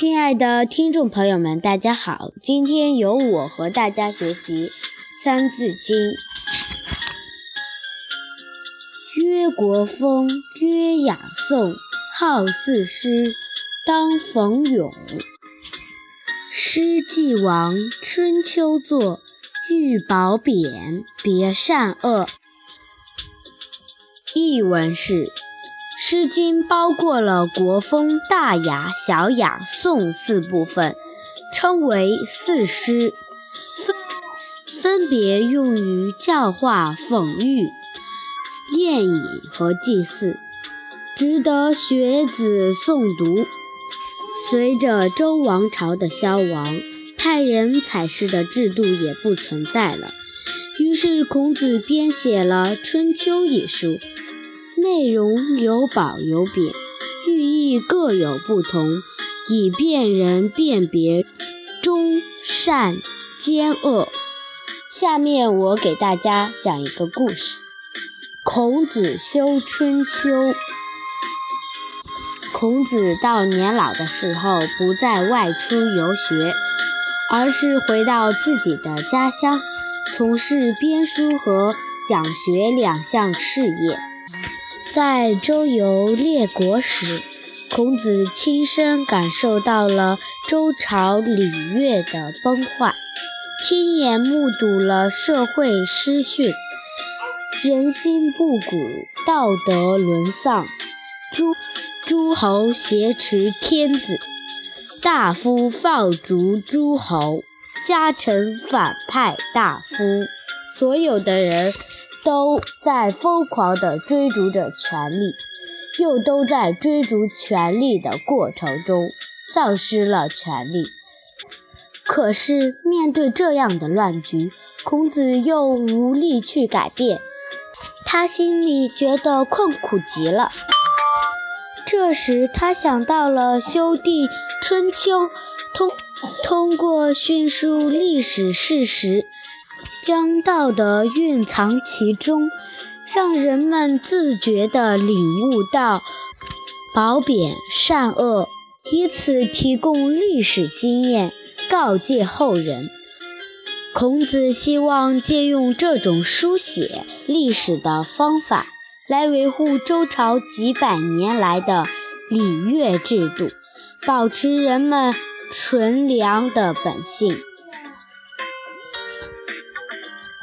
亲爱的听众朋友们，大家好！今天由我和大家学习《三字经》。曰国风，曰雅颂，好四诗，当逢咏。诗既亡，春秋作，欲褒贬，别善恶。译文是。《诗经》包括了国风、大雅、小雅、颂四部分，称为四诗，分分别用于教化、讽喻、宴饮和祭祀，值得学子诵读。随着周王朝的消亡，派人采诗的制度也不存在了，于是孔子编写了《春秋》一书。内容有褒有贬，寓意各有不同，以便人辨别忠善奸恶。下面我给大家讲一个故事：孔子修春秋。孔子到年老的时候，不再外出游学，而是回到自己的家乡，从事编书和讲学两项事业。在周游列国时，孔子亲身感受到了周朝礼乐的崩坏，亲眼目睹了社会失序、人心不古、道德沦丧，诸诸侯挟持天子，大夫放逐诸侯，家臣反派大夫，所有的人。都在疯狂地追逐着权力，又都在追逐权力的过程中丧失了权力。可是面对这样的乱局，孔子又无力去改变，他心里觉得困苦极了。这时，他想到了修订《春秋》，通通过叙述历史事实。将道德蕴藏其中，让人们自觉地领悟到褒贬善恶，以此提供历史经验，告诫后人。孔子希望借用这种书写历史的方法，来维护周朝几百年来的礼乐制度，保持人们纯良的本性。